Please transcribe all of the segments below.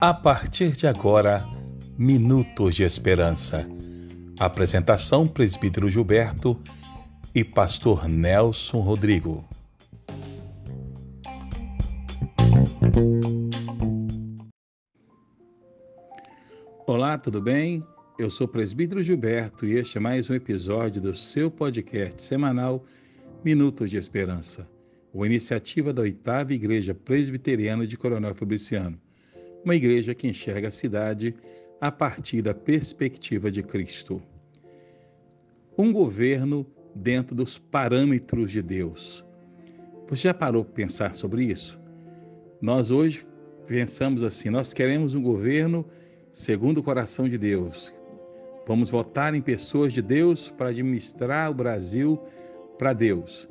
A partir de agora, Minutos de Esperança. Apresentação: Presbítero Gilberto e Pastor Nelson Rodrigo. Olá, tudo bem? Eu sou o Presbítero Gilberto e este é mais um episódio do seu podcast semanal Minutos de Esperança, uma iniciativa da oitava Igreja Presbiteriana de Coronel Fabriciano uma igreja que enxerga a cidade a partir da perspectiva de Cristo. Um governo dentro dos parâmetros de Deus. Você já parou para pensar sobre isso? Nós hoje pensamos assim: nós queremos um governo segundo o coração de Deus. Vamos votar em pessoas de Deus para administrar o Brasil para Deus.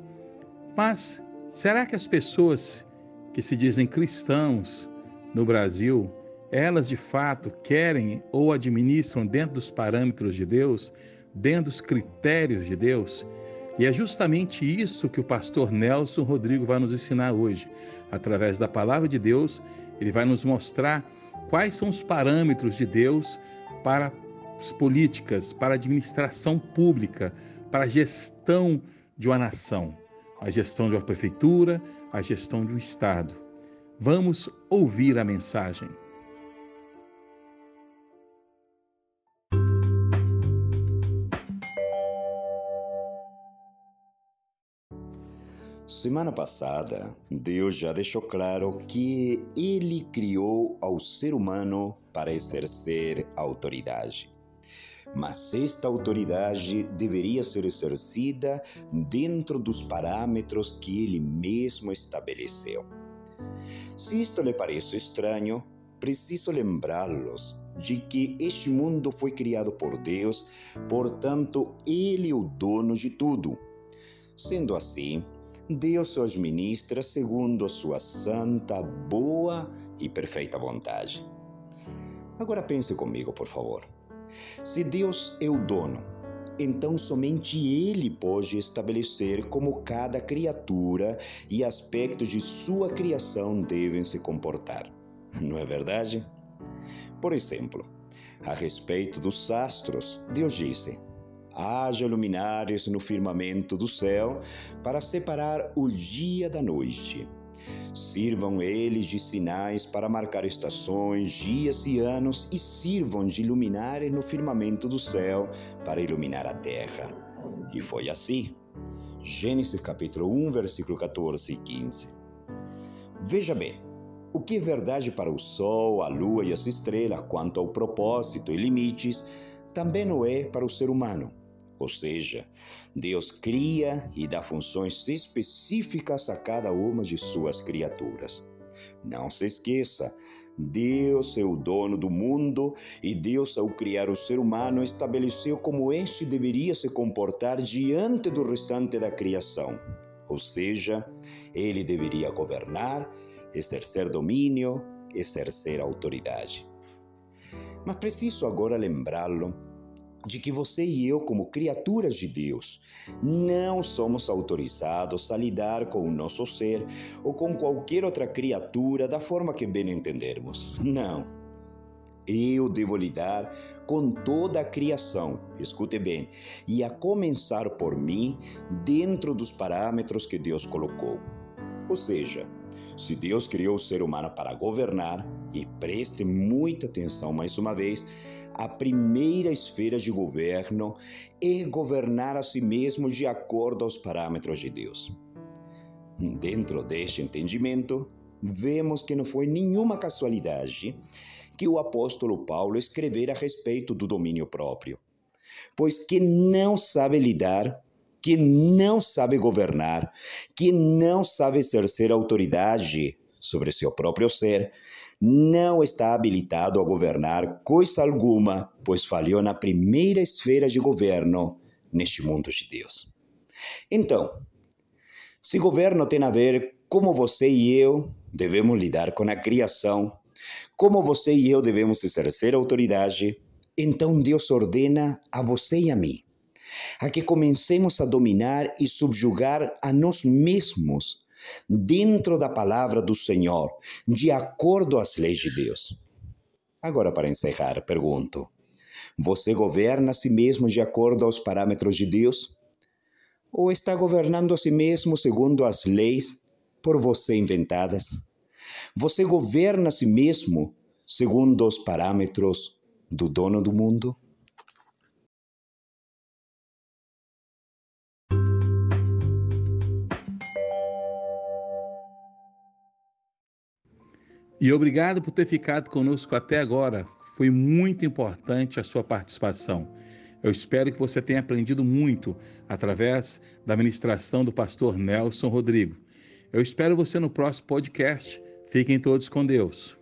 Mas será que as pessoas que se dizem cristãos no Brasil, elas de fato querem ou administram dentro dos parâmetros de Deus, dentro dos critérios de Deus? E é justamente isso que o pastor Nelson Rodrigo vai nos ensinar hoje. Através da palavra de Deus, ele vai nos mostrar quais são os parâmetros de Deus para as políticas, para a administração pública, para a gestão de uma nação, a gestão de uma prefeitura, a gestão de um estado. Vamos ouvir a mensagem. Semana passada, Deus já deixou claro que Ele criou ao ser humano para exercer autoridade. Mas esta autoridade deveria ser exercida dentro dos parâmetros que Ele mesmo estabeleceu. Se isto lhe parece estranho, preciso lembrá-los de que este mundo foi criado por Deus, portanto, Ele é o dono de tudo. Sendo assim, Deus o administra segundo a sua santa, boa e perfeita vontade. Agora pense comigo, por favor. Se Deus é o dono então somente ele pode estabelecer como cada criatura e aspectos de sua criação devem se comportar. Não é verdade? Por exemplo, a respeito dos astros, Deus disse: haja luminares no firmamento do céu para separar o dia da noite Sirvam eles de sinais para marcar estações, dias e anos, e sirvam de luminares no firmamento do céu para iluminar a terra. E foi assim. Gênesis capítulo 1, versículo 14 e 15. Veja bem, o que é verdade para o Sol, a Lua e as estrelas quanto ao propósito e limites, também não é para o ser humano. Ou seja, Deus cria e dá funções específicas a cada uma de suas criaturas. Não se esqueça, Deus é o dono do mundo e Deus, ao criar o ser humano, estabeleceu como este deveria se comportar diante do restante da criação. Ou seja, ele deveria governar, exercer domínio, exercer autoridade. Mas preciso agora lembrá-lo de que você e eu, como criaturas de Deus, não somos autorizados a lidar com o nosso ser ou com qualquer outra criatura da forma que bem entendermos. Não. Eu devo lidar com toda a criação, escute bem, e a começar por mim, dentro dos parâmetros que Deus colocou. Ou seja, se Deus criou o ser humano para governar, e preste muita atenção mais uma vez, a primeira esfera de governo é governar a si mesmo de acordo aos parâmetros de Deus. Dentro deste entendimento, vemos que não foi nenhuma casualidade que o apóstolo Paulo escrever a respeito do domínio próprio. Pois que não sabe lidar, que não sabe governar, que não sabe exercer autoridade sobre seu próprio ser, não está habilitado a governar coisa alguma, pois falhou na primeira esfera de governo neste mundo de Deus. Então, se governo tem a ver como você e eu devemos lidar com a criação, como você e eu devemos exercer autoridade, então Deus ordena a você e a mim a que comecemos a dominar e subjugar a nós mesmos dentro da palavra do Senhor, de acordo às leis de Deus. Agora, para encerrar, pergunto: você governa a si mesmo de acordo aos parâmetros de Deus? Ou está governando a si mesmo segundo as leis por você inventadas? Você governa a si mesmo segundo os parâmetros do dono do mundo? E obrigado por ter ficado conosco até agora. Foi muito importante a sua participação. Eu espero que você tenha aprendido muito através da ministração do pastor Nelson Rodrigo. Eu espero você no próximo podcast. Fiquem todos com Deus.